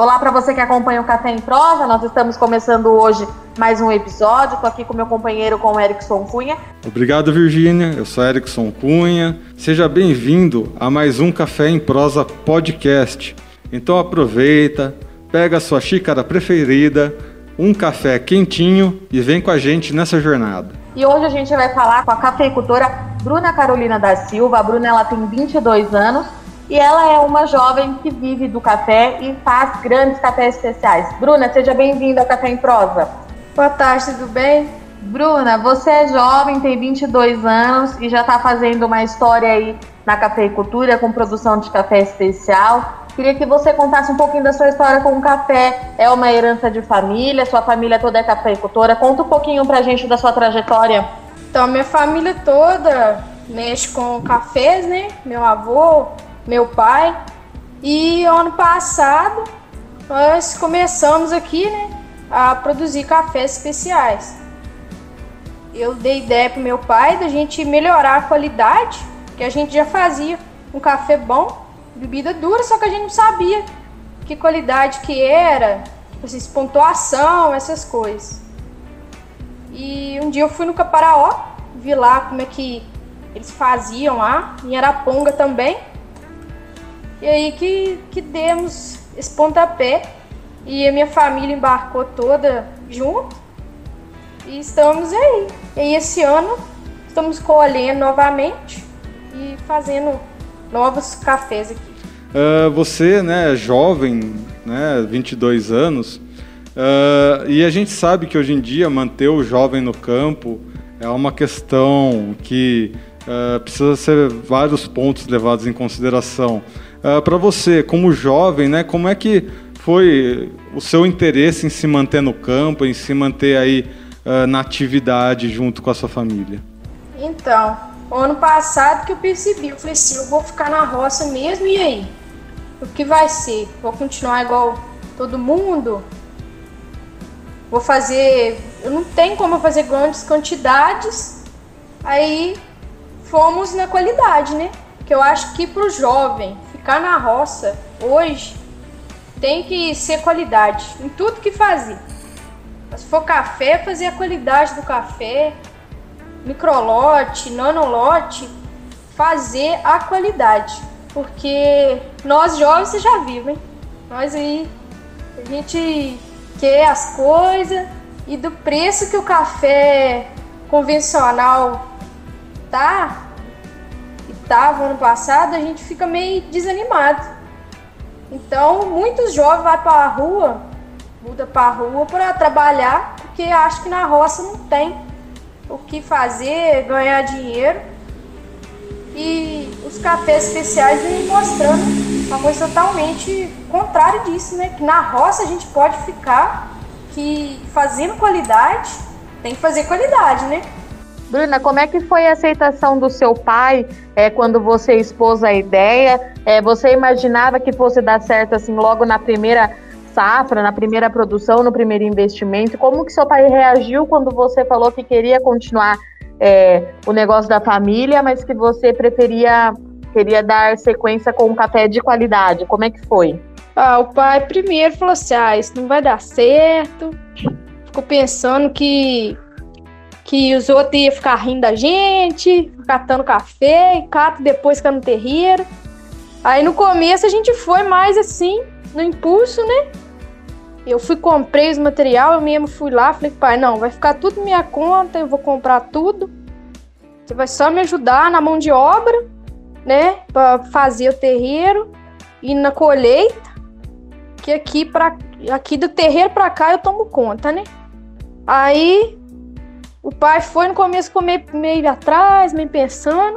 Olá para você que acompanha o Café em Prosa. Nós estamos começando hoje mais um episódio. Estou aqui com meu companheiro, com o Erickson Cunha. Obrigado, Virgínia. Eu sou Erickson Cunha. Seja bem-vindo a mais um Café em Prosa podcast. Então aproveita, pega a sua xícara preferida, um café quentinho e vem com a gente nessa jornada. E hoje a gente vai falar com a cafeicultora Bruna Carolina da Silva. A Bruna ela tem 22 anos e ela é uma jovem que vive do café e faz grandes cafés especiais. Bruna, seja bem-vinda ao Café em Prosa. Boa tarde, tudo bem? Bruna, você é jovem, tem 22 anos e já está fazendo uma história aí na cafeicultura com produção de café especial. Queria que você contasse um pouquinho da sua história com o café. É uma herança de família? Sua família toda é cafeicultora? Conta um pouquinho pra gente da sua trajetória. Então, minha família toda mexe com cafés, né? Meu avô, meu pai. E ano passado nós começamos aqui, né, a produzir cafés especiais. Eu dei ideia pro meu pai da gente melhorar a qualidade, que a gente já fazia um café bom bebida dura, só que a gente não sabia que qualidade que era, tipo assim, pontuação, essas coisas. E um dia eu fui no Caparaó, vi lá como é que eles faziam lá, em Araponga também. E aí que, que demos esse pontapé e a minha família embarcou toda junto. E estamos aí. E esse ano estamos colhendo novamente e fazendo novos cafés aqui. Uh, você, né, é jovem, né, 22 anos, uh, e a gente sabe que hoje em dia manter o jovem no campo é uma questão que uh, precisa ser vários pontos levados em consideração. Para você, como jovem, né, como é que foi o seu interesse em se manter no campo, em se manter aí na atividade junto com a sua família? Então, ano passado que eu percebi, eu falei assim, eu vou ficar na roça mesmo, e aí? O que vai ser? Vou continuar igual todo mundo? Vou fazer. Eu não tenho como fazer grandes quantidades. Aí fomos na qualidade, né? Que eu acho que pro jovem ficar na roça hoje tem que ser qualidade em tudo que fazer. Se for café, fazer a qualidade do café, microlote, nanolote, fazer a qualidade. Porque nós jovens, já hein? Nós aí, a gente quer as coisas e do preço que o café convencional tá e tava ano passado, a gente fica meio desanimado. Então, muitos jovens vão para a rua, muda para a rua para trabalhar, porque acho que na roça não tem o que fazer, ganhar dinheiro. E os cafés especiais vêm mostrando uma coisa totalmente contrária disso, né? Que na roça a gente pode ficar que fazendo qualidade, tem que fazer qualidade, né? Bruna, como é que foi a aceitação do seu pai é, quando você expôs a ideia? É, você imaginava que fosse dar certo assim logo na primeira safra, na primeira produção, no primeiro investimento? Como que seu pai reagiu quando você falou que queria continuar é, o negócio da família, mas que você preferia queria dar sequência com um café de qualidade. Como é que foi? Ah, o pai primeiro falou assim: ah, isso não vai dar certo. Ficou pensando que que os outros iam ficar rindo da gente, catando café, e cata depois cá no terreiro. Aí no começo a gente foi mais assim, no impulso, né? Eu fui, comprei os material, eu mesmo fui lá, falei, pai, não, vai ficar tudo minha conta, eu vou comprar tudo. Você vai só me ajudar na mão de obra, né, para fazer o terreiro e na colheita, que aqui para aqui do terreiro para cá eu tomo conta, né? Aí o pai foi no começo comer meio atrás, meio pensando,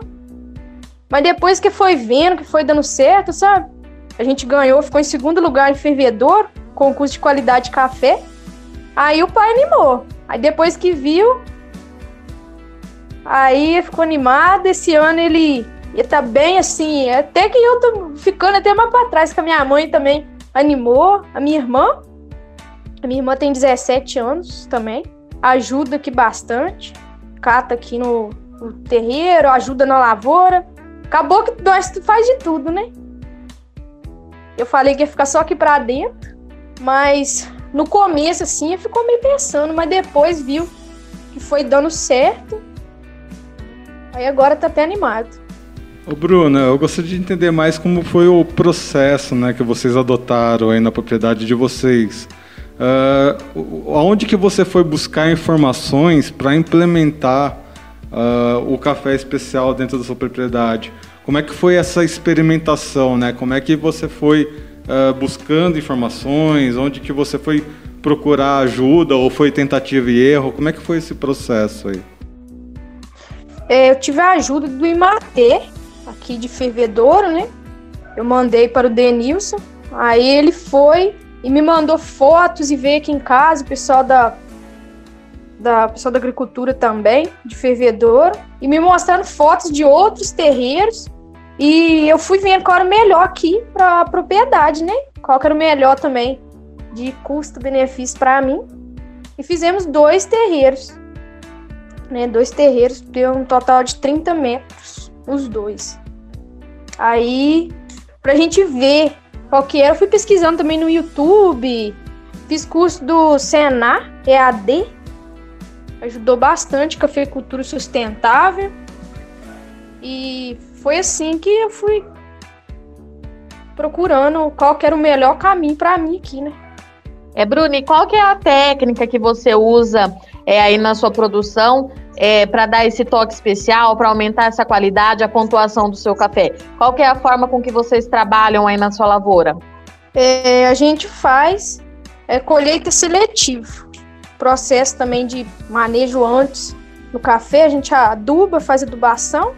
mas depois que foi vendo que foi dando certo, sabe? A gente ganhou, ficou em segundo lugar em fervedor concurso de qualidade de café. Aí o pai animou. Aí depois que viu, aí ficou animado. Esse ano ele ia tá bem assim, até que eu tô ficando até mais para trás, que a minha mãe também animou, a minha irmã. A minha irmã tem 17 anos também, ajuda aqui bastante, cata aqui no, no terreiro, ajuda na lavoura. Acabou que nós faz de tudo, né? Eu falei que ia ficar só aqui para dentro, Mas no começo, assim, ficou meio pensando, mas depois viu que foi dando certo. Aí agora tá até animado. Ô Bruna, eu gostaria de entender mais como foi o processo né, que vocês adotaram aí na propriedade de vocês. Uh, aonde que você foi buscar informações para implementar uh, o café especial dentro da sua propriedade? Como é que foi essa experimentação, né? Como é que você foi uh, buscando informações? Onde que você foi procurar ajuda ou foi tentativa e erro? Como é que foi esse processo aí? É, eu tive a ajuda do Imatê, aqui de Fervedouro, né? Eu mandei para o Denilson, aí ele foi e me mandou fotos e veio aqui em casa, o pessoal da, da pessoal da agricultura também, de Fervedouro, e me mostrando fotos de outros terreiros e eu fui vendo qual era o melhor aqui para a propriedade, né? Qual era o melhor também de custo-benefício para mim. E fizemos dois terreiros, né? Dois terreiros, deu um total de 30 metros, os dois. Aí, pra gente ver qual que era, eu fui pesquisando também no YouTube, fiz curso do Senar, EAD, ajudou bastante cafeicultura sustentável. E foi assim que eu fui procurando qual que era o melhor caminho para mim aqui, né? É, Bruni, qual que é a técnica que você usa é, aí na sua produção é, para dar esse toque especial, para aumentar essa qualidade, a pontuação do seu café? Qual é a forma com que vocês trabalham aí na sua lavoura? É, a gente faz é, colheita seletiva, processo também de manejo antes no café, a gente aduba, faz adubação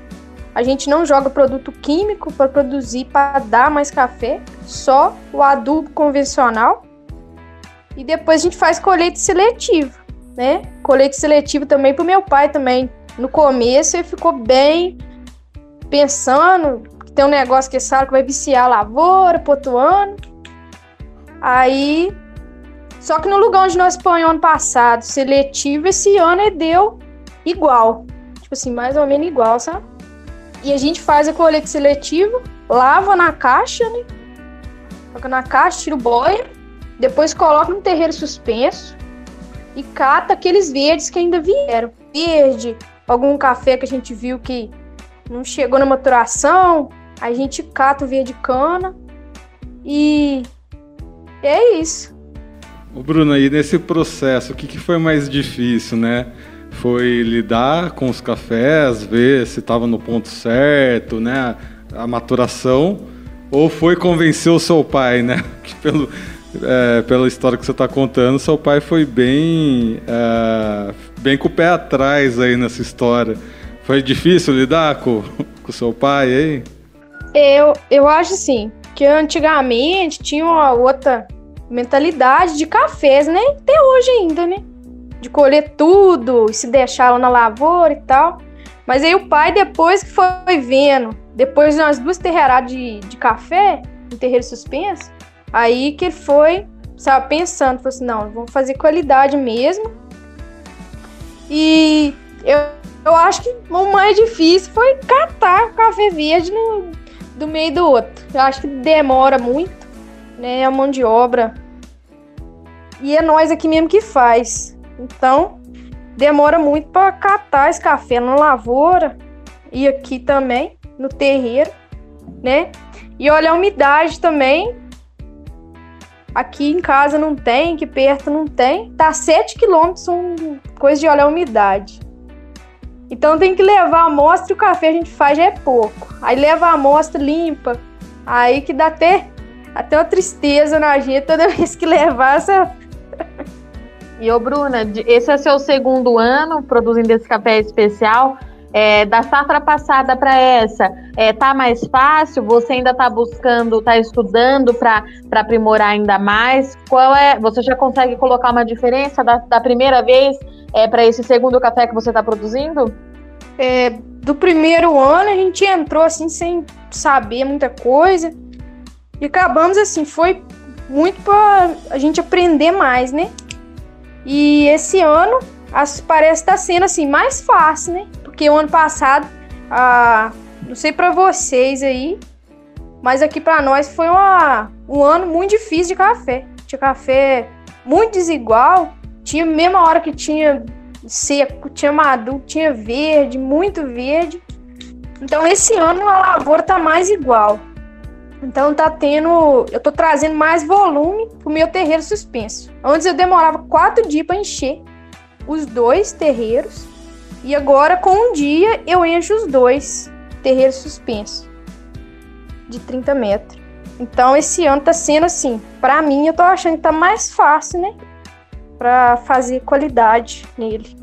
a gente não joga produto químico para produzir, para dar mais café, só o adubo convencional. E depois a gente faz colheita seletiva, né? Colheita seletiva também para o meu pai também. No começo ele ficou bem pensando que tem um negócio que sabe que vai viciar a lavoura, potuando. Aí, só que no lugar onde nós põe ano passado seletivo, esse ano ele deu igual. Tipo assim, mais ou menos igual, sabe? E a gente faz a colheita seletiva, lava na caixa, né? Coloca na caixa, tira o boia, depois coloca no terreiro suspenso e cata aqueles verdes que ainda vieram. Verde, algum café que a gente viu que não chegou na maturação, a gente cata o verde cana e é isso. O Bruno, aí nesse processo, o que, que foi mais difícil, né? foi lidar com os cafés, ver se estava no ponto certo, né? A maturação, ou foi convencer o seu pai, né? Que pelo, é, pela história que você está contando, seu pai foi bem, é, bem com o pé atrás aí nessa história. Foi difícil lidar com o seu pai aí? Eu, eu acho assim, que antigamente tinha uma outra mentalidade de cafés, né? Até hoje ainda, né? de colher tudo e se deixar lá na lavoura e tal. Mas aí o pai, depois que foi vendo, depois de umas duas terreiradas de, de café, em terreiro suspenso, aí que ele foi, sabe, pensando, falou assim, não, vamos fazer qualidade mesmo. E eu, eu acho que o mais difícil foi catar café verde no, do meio do outro. Eu acho que demora muito, né, a mão de obra. E é nós aqui mesmo que faz. Então, demora muito para catar esse café na lavoura e aqui também no terreiro, né? E olha a umidade também. Aqui em casa não tem, aqui perto não tem. Tá 7 quilômetros, um, coisa de olhar a umidade. Então tem que levar a amostra e o café a gente faz já é pouco. Aí leva a amostra limpa. Aí que dá até, até uma tristeza na gente toda vez que levar essa, e ô Bruna, esse é seu segundo ano produzindo esse café especial. É, da safra passada para essa, é, tá mais fácil? Você ainda está buscando, está estudando para aprimorar ainda mais? Qual é? Você já consegue colocar uma diferença da, da primeira vez é, para esse segundo café que você está produzindo? É, do primeiro ano a gente entrou assim sem saber muita coisa e acabamos assim foi muito para a gente aprender mais, né? E esse ano as, parece estar tá sendo assim mais fácil, né? Porque o ano passado, ah, não sei para vocês aí, mas aqui para nós foi uma, um ano muito difícil de café. tinha café muito desigual. Tinha mesma hora que tinha seco, tinha maduro, tinha verde, muito verde. Então esse ano a lavoura tá mais igual. Então tá tendo, eu tô trazendo mais volume pro meu terreiro suspenso. Antes eu demorava quatro dias para encher os dois terreiros e agora com um dia eu encho os dois terreiros suspensos de 30 metros. Então esse ano tá sendo assim, para mim eu tô achando que tá mais fácil, né? Para fazer qualidade nele.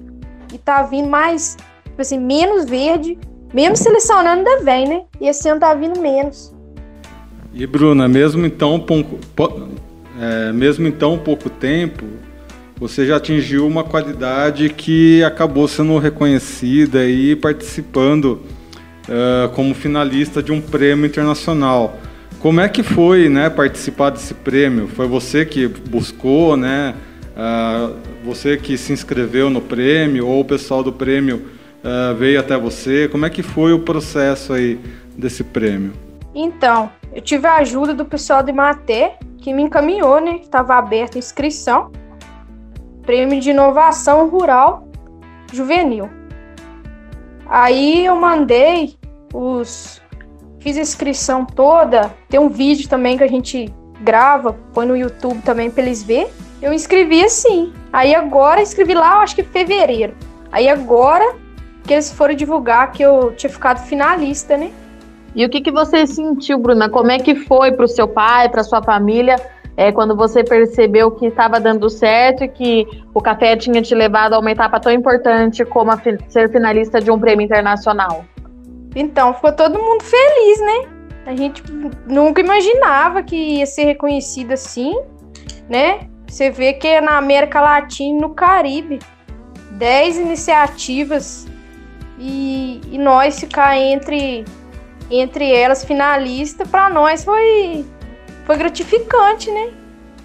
E tá vindo mais, tipo assim, menos verde, mesmo selecionando ainda vem, né? E esse ano tá vindo menos. E Bruna, mesmo então, é, mesmo então pouco tempo, você já atingiu uma qualidade que acabou sendo reconhecida e participando uh, como finalista de um prêmio internacional. Como é que foi, né, participar desse prêmio? Foi você que buscou, né? Uh, você que se inscreveu no prêmio ou o pessoal do prêmio uh, veio até você? Como é que foi o processo aí desse prêmio? Então, eu tive a ajuda do pessoal do Imaté, que me encaminhou, né? Estava aberta a inscrição. Prêmio de Inovação Rural Juvenil. Aí eu mandei os Fiz a inscrição toda. Tem um vídeo também que a gente grava, põe no YouTube também para eles ver. Eu inscrevi assim. Aí agora inscrevi lá, acho que fevereiro. Aí agora que eles foram divulgar que eu tinha ficado finalista, né? E o que, que você sentiu, Bruna? Como é que foi para o seu pai, para sua família, é, quando você percebeu que estava dando certo e que o café tinha te levado a uma etapa tão importante como ser finalista de um prêmio internacional? Então, ficou todo mundo feliz, né? A gente nunca imaginava que ia ser reconhecido assim, né? Você vê que é na América Latina e no Caribe, 10 iniciativas e, e nós ficar entre, entre elas finalista, para nós foi, foi gratificante, né?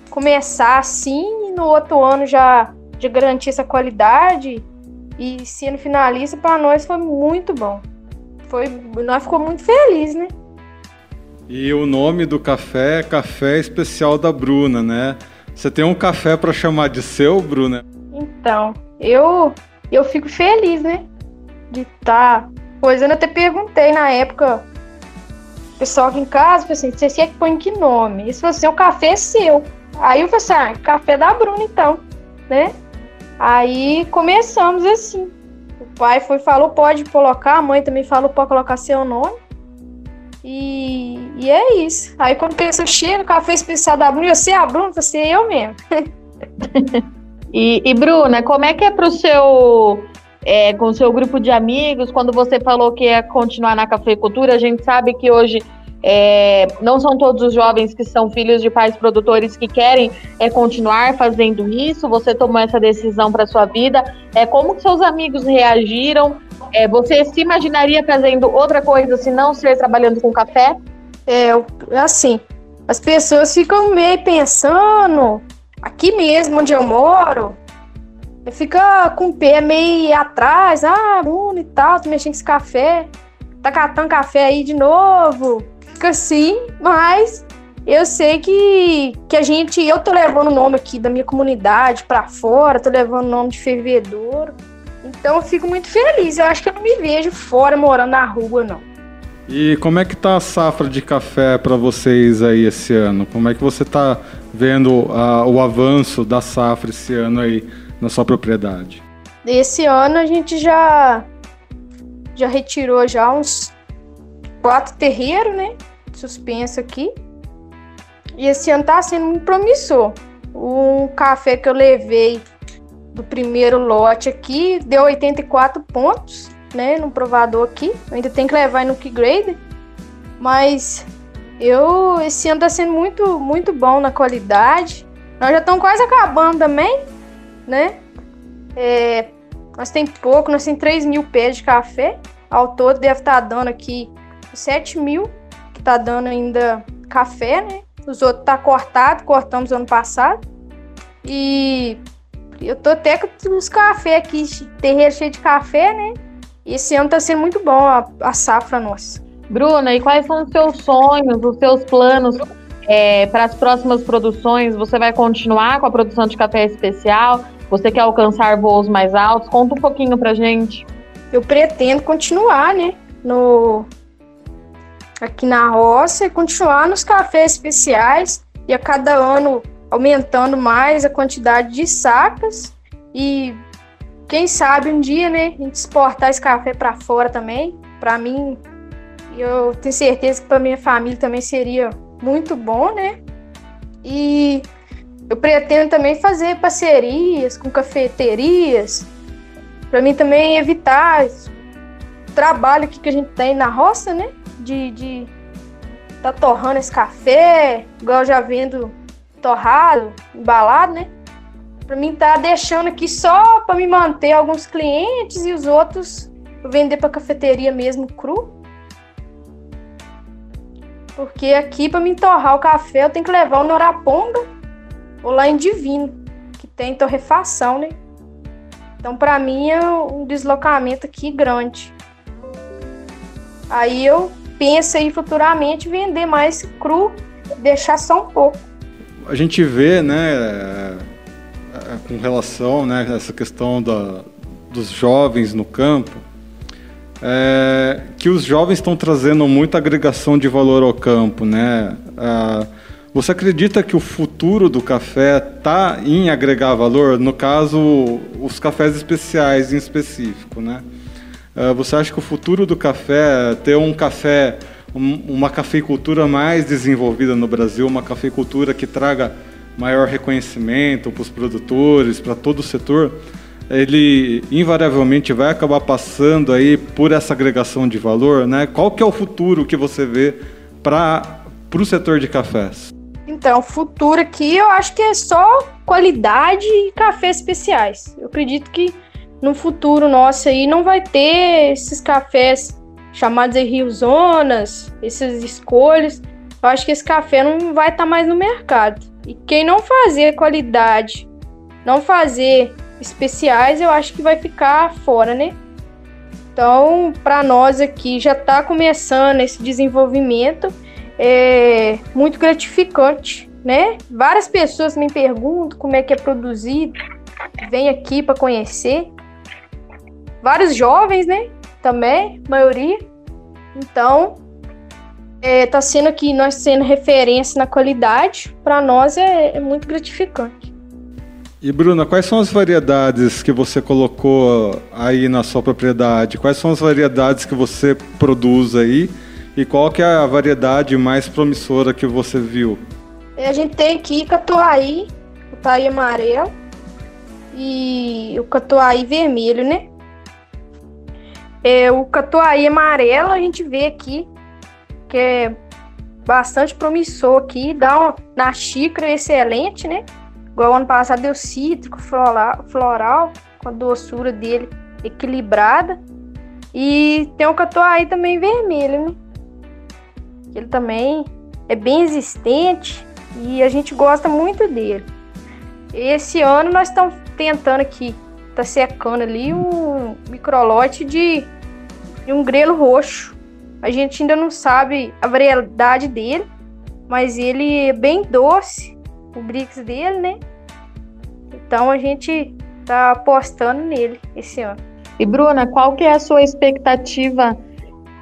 Começar assim e no outro ano já, já garantir essa qualidade e sendo finalista, para nós foi muito bom foi, nós ficou muito feliz, né? E o nome do café é Café Especial da Bruna, né? Você tem um café para chamar de seu, Bruna? Então, eu eu fico feliz, né? De estar. Tá... Pois eu até perguntei na época, pessoal aqui em casa, assim, você quer que põe que nome? E se você, o café é seu. Aí eu falei assim, ah, café da Bruna então, né? Aí começamos assim pai foi falou pode colocar, a mãe também falou pode colocar seu nome. E, e é isso. Aí quando pensa, chega, o café especial da Bruna, você é a Bruna, você é eu mesmo. e, e Bruna, como é que é pro seu é, com seu grupo de amigos, quando você falou que ia continuar na cafeicultura, a gente sabe que hoje é, não são todos os jovens que são filhos de pais produtores que querem é, continuar fazendo isso. Você tomou essa decisão para sua vida. É, como que seus amigos reagiram? É, você se imaginaria fazendo outra coisa se não ser trabalhando com café? É assim. As pessoas ficam meio pensando aqui mesmo onde eu moro. Fica com o pé meio atrás, ah, Bruno e tal, tô mexendo com esse café, tá catando café aí de novo fica assim, mas eu sei que, que a gente. Eu tô levando o nome aqui da minha comunidade para fora, tô levando o nome de fervedouro. Então eu fico muito feliz. Eu acho que eu não me vejo fora morando na rua, não. E como é que tá a safra de café para vocês aí esse ano? Como é que você tá vendo o avanço da safra esse ano aí na sua propriedade? Esse ano a gente já já retirou já uns quatro terreiros, né? Suspenso aqui. E esse ano tá sendo muito promissor. Um café que eu levei do primeiro lote aqui deu 84 pontos, né? No provador aqui. Eu ainda tem que levar no Grade. Mas eu esse ano tá sendo muito, muito bom na qualidade. Nós já estamos quase acabando também, né? É, nós tem pouco, nós temos 3 mil pés de café. Ao todo deve estar tá dando aqui 7 mil, que tá dando ainda café, né? Os outros tá cortado, cortamos ano passado. E eu tô até com os café aqui, terreiro cheio de café, né? E esse ano tá sendo muito bom a, a safra nossa. Bruna, e quais são os seus sonhos, os seus planos é, para as próximas produções, você vai continuar com a produção de café especial? Você quer alcançar voos mais altos? Conta um pouquinho pra gente. Eu pretendo continuar, né? No, aqui na roça e continuar nos cafés especiais e a cada ano aumentando mais a quantidade de sacas e quem sabe um dia, né, a gente exportar esse café para fora também. Para mim, eu tenho certeza que para minha família também seria muito bom, né? E eu pretendo também fazer parcerias com cafeterias, para mim também evitar o trabalho que a gente tem na roça, né? De, de tá torrando esse café, igual já vendo torrado, embalado, né? Para mim tá deixando aqui só para me manter alguns clientes e os outros vender para cafeteria mesmo cru. Porque aqui para me torrar o café eu tenho que levar o Noraponga ou lá em Divino, que tem torrefação, né? Então para mim é um deslocamento aqui grande. Aí eu penso aí futuramente vender mais cru, deixar só um pouco. A gente vê, né, é, com relação né, a essa questão da, dos jovens no campo, é, que os jovens estão trazendo muita agregação de valor ao campo, né? É, você acredita que o futuro do café está em agregar valor? No caso, os cafés especiais em específico, né? É, você acha que o futuro do café ter um café, uma cafeicultura mais desenvolvida no Brasil, uma cafeicultura que traga maior reconhecimento para os produtores, para todo o setor, ele invariavelmente vai acabar passando aí por essa agregação de valor, né? Qual que é o futuro que você vê para o setor de cafés? Então, o futuro aqui eu acho que é só qualidade e cafés especiais. Eu acredito que no futuro nosso aí não vai ter esses cafés chamados de Rio Zonas, essas escolhas. Eu acho que esse café não vai estar tá mais no mercado. E quem não fazer qualidade, não fazer especiais, eu acho que vai ficar fora, né? Então, para nós aqui já está começando esse desenvolvimento, é muito gratificante, né? Várias pessoas me perguntam como é que é produzido, vem aqui para conhecer. Vários jovens, né? Também, maioria. Então, é, tá sendo aqui nós sendo referência na qualidade, para nós é, é, muito gratificante. E Bruna, quais são as variedades que você colocou aí na sua propriedade? Quais são as variedades que você produz aí? E qual que é a variedade mais promissora que você viu? É, a gente tem aqui catuai, catuai amarelo e o catuai vermelho, né? É, o catuai amarelo a gente vê aqui que é bastante promissor aqui, dá uma, na xícara excelente, né? Igual ano passado deu cítrico, floral, floral com a doçura dele equilibrada. E tem um catuai também vermelho, né? Ele também é bem existente e a gente gosta muito dele. Esse ano nós estamos tentando aqui, tá secando ali um microlote de, de um grelo roxo a gente ainda não sabe a variedade dele, mas ele é bem doce, o Brix dele, né? Então a gente tá apostando nele esse ano. E Bruna, qual que é a sua expectativa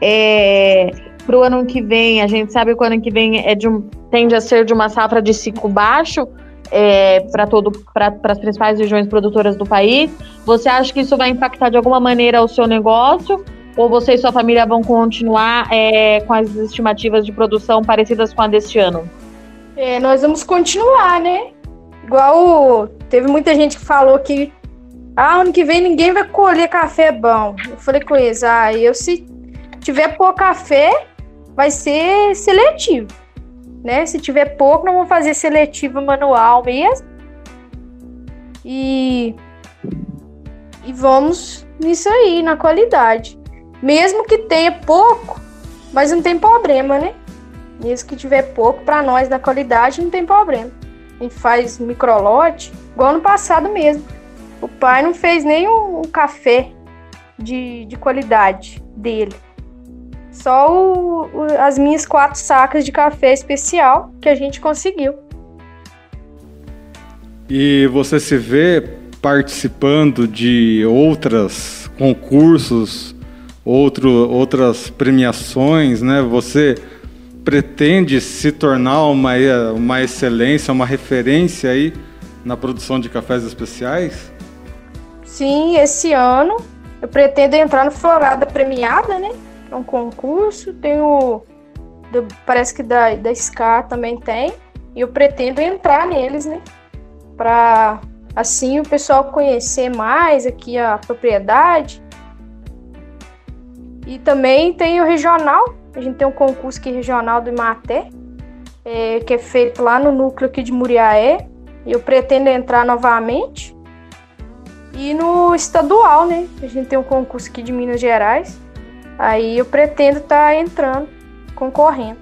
é, para o ano que vem? A gente sabe que o ano que vem é de um, tende a ser de uma safra de ciclo baixo é, para as principais regiões produtoras do país. Você acha que isso vai impactar de alguma maneira o seu negócio? Ou você e sua família vão continuar é, com as estimativas de produção parecidas com a deste ano? É, nós vamos continuar, né? Igual teve muita gente que falou que ah, ano que vem ninguém vai colher café bom. Eu falei com eles, ah, eu se tiver pouco café, vai ser seletivo. Né? Se tiver pouco, não vou fazer seletivo manual mesmo. E, e vamos nisso aí, na qualidade. Mesmo que tenha pouco, mas não tem problema, né? Mesmo que tiver pouco, para nós da qualidade não tem problema. A gente faz microlote, igual no passado mesmo. O pai não fez nem um café de, de qualidade dele. Só o, o, as minhas quatro sacas de café especial que a gente conseguiu. E você se vê participando de outras concursos, outro, outras premiações, né? Você pretende se tornar uma, uma excelência, uma referência aí na produção de cafés especiais? Sim, esse ano eu pretendo entrar no Florada Premiada, né? Um concurso, tem o. Parece que da, da SCAR também tem. E eu pretendo entrar neles, né? Para assim o pessoal conhecer mais aqui a propriedade. E também tem o regional. A gente tem um concurso aqui regional do Imaté, é, que é feito lá no núcleo aqui de Muriaé. E eu pretendo entrar novamente. E no estadual, né? A gente tem um concurso aqui de Minas Gerais. Aí eu pretendo estar tá entrando, concorrendo.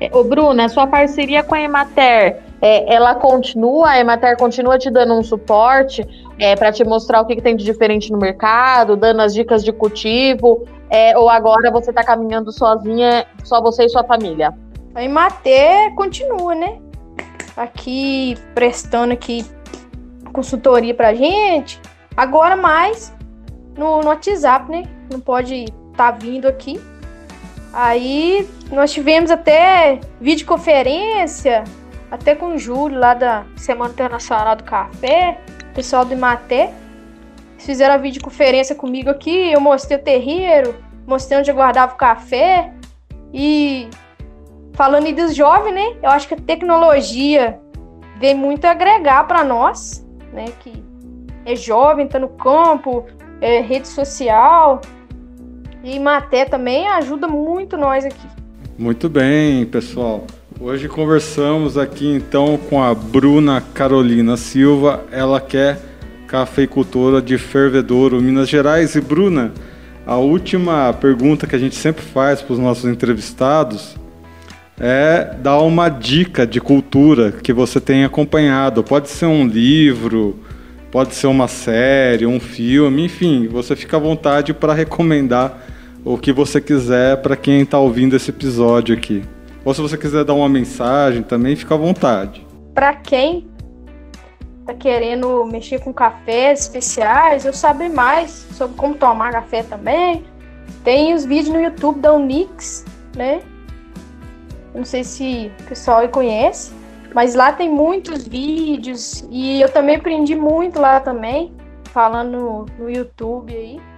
É, ô, Bruna, sua parceria com a Emater, é, ela continua, a Emater continua te dando um suporte é, para te mostrar o que, que, tem de diferente no mercado, dando as dicas de cultivo, é, ou agora você está caminhando sozinha, só você e sua família? A Emater continua, né? Aqui prestando aqui consultoria pra gente, Agora mais no, no WhatsApp, né? Não pode tá vindo aqui. Aí nós tivemos até videoconferência, até com o Júlio lá da Semana Internacional do Café, pessoal do Imaté. Fizeram a videoconferência comigo aqui, eu mostrei o terreiro, mostrei onde eu guardava o café. E falando dos jovens, né? Eu acho que a tecnologia vem muito agregar para nós, né? Que é jovem, tá no campo, é rede social. E Maté também ajuda muito nós aqui. Muito bem, pessoal. Hoje conversamos aqui então com a Bruna Carolina Silva, ela que é cafeicultora de Fervedouro, Minas Gerais. E Bruna, a última pergunta que a gente sempre faz para os nossos entrevistados é dar uma dica de cultura que você tem acompanhado. Pode ser um livro, Pode ser uma série, um filme, enfim, você fica à vontade para recomendar o que você quiser para quem está ouvindo esse episódio aqui. Ou se você quiser dar uma mensagem também, fica à vontade. Para quem está querendo mexer com cafés especiais, eu saber mais sobre como tomar café também, tem os vídeos no YouTube da Unix, né? Não sei se o pessoal conhece. Mas lá tem muitos vídeos e eu também aprendi muito lá também, falando no, no YouTube aí.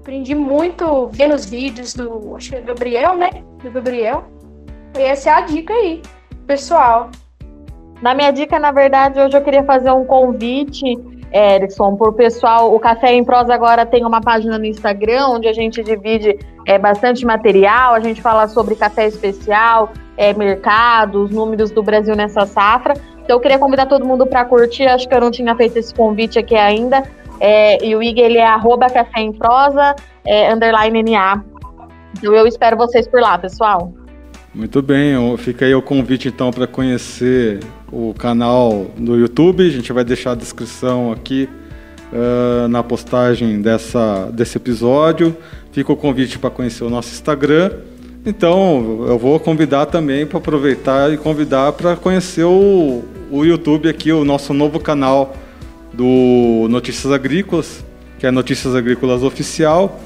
Aprendi muito vendo os vídeos do, acho que é Gabriel, né? Do Gabriel. E essa é a dica aí, pessoal. Na minha dica, na verdade, hoje eu queria fazer um convite, Erickson, para o pessoal. O Café em Prosa agora tem uma página no Instagram onde a gente divide é, bastante material, a gente fala sobre café especial, é, mercado, os números do Brasil nessa safra. Então eu queria convidar todo mundo para curtir, acho que eu não tinha feito esse convite aqui ainda. É, e o IG ele é arroba café em prosa, é, underline NA. Então eu espero vocês por lá, pessoal. Muito bem, fica aí o convite então para conhecer o canal do YouTube. A gente vai deixar a descrição aqui uh, na postagem dessa, desse episódio. Fica o convite para conhecer o nosso Instagram então, eu vou convidar também para aproveitar e convidar para conhecer o, o YouTube aqui, o nosso novo canal do Notícias Agrícolas, que é Notícias Agrícolas Oficial.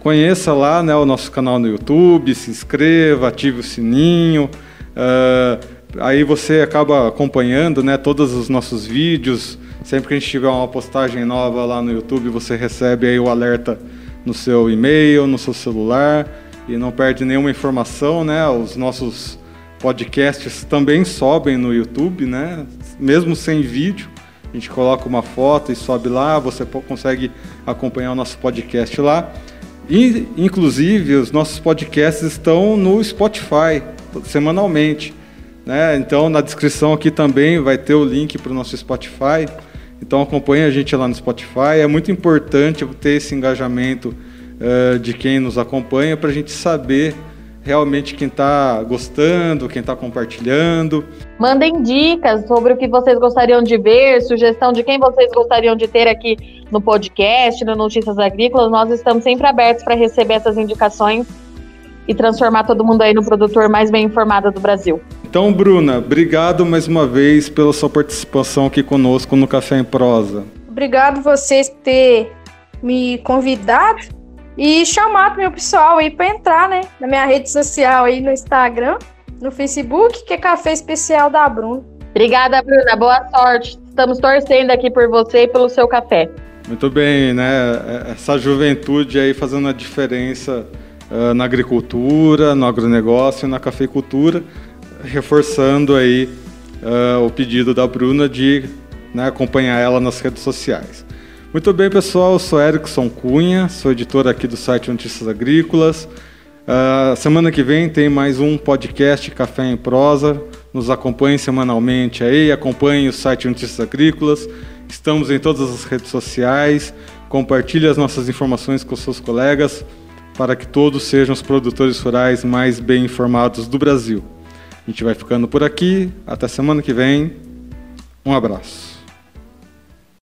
Conheça lá né, o nosso canal no YouTube, se inscreva, ative o sininho. Uh, aí você acaba acompanhando né, todos os nossos vídeos. Sempre que a gente tiver uma postagem nova lá no YouTube, você recebe aí o alerta no seu e-mail, no seu celular e não perde nenhuma informação, né? Os nossos podcasts também sobem no YouTube, né? Mesmo sem vídeo, a gente coloca uma foto e sobe lá, você consegue acompanhar o nosso podcast lá. E, inclusive, os nossos podcasts estão no Spotify semanalmente. Né? Então, na descrição aqui também vai ter o link para o nosso Spotify. Então, acompanhe a gente lá no Spotify. É muito importante ter esse engajamento uh, de quem nos acompanha para a gente saber realmente quem está gostando, quem está compartilhando. Mandem dicas sobre o que vocês gostariam de ver, sugestão de quem vocês gostariam de ter aqui no podcast, no Notícias Agrícolas. Nós estamos sempre abertos para receber essas indicações. e transformar todo mundo aí no produtor mais bem informado do Brasil. Então, Bruna, obrigado mais uma vez pela sua participação aqui conosco no Café em Prosa. Obrigado vocês por ter me convidado e chamado meu pessoal aí para entrar, né, na minha rede social aí no Instagram, no Facebook, que é Café Especial da Bruna. Obrigada, Bruna. Boa sorte. Estamos torcendo aqui por você e pelo seu café. Muito bem, né? Essa juventude aí fazendo a diferença uh, na agricultura, no agronegócio e na cafeicultura, reforçando aí uh, o pedido da Bruna de né, acompanhar ela nas redes sociais. Muito bem, pessoal. Eu sou Erickson Cunha, sou editor aqui do site Notícias Agrícolas. Uh, semana que vem tem mais um podcast Café em Prosa. Nos acompanhe semanalmente aí, acompanhe o site Notícias Agrícolas. Estamos em todas as redes sociais. Compartilhe as nossas informações com seus colegas para que todos sejam os produtores rurais mais bem informados do Brasil. A gente vai ficando por aqui. Até semana que vem. Um abraço.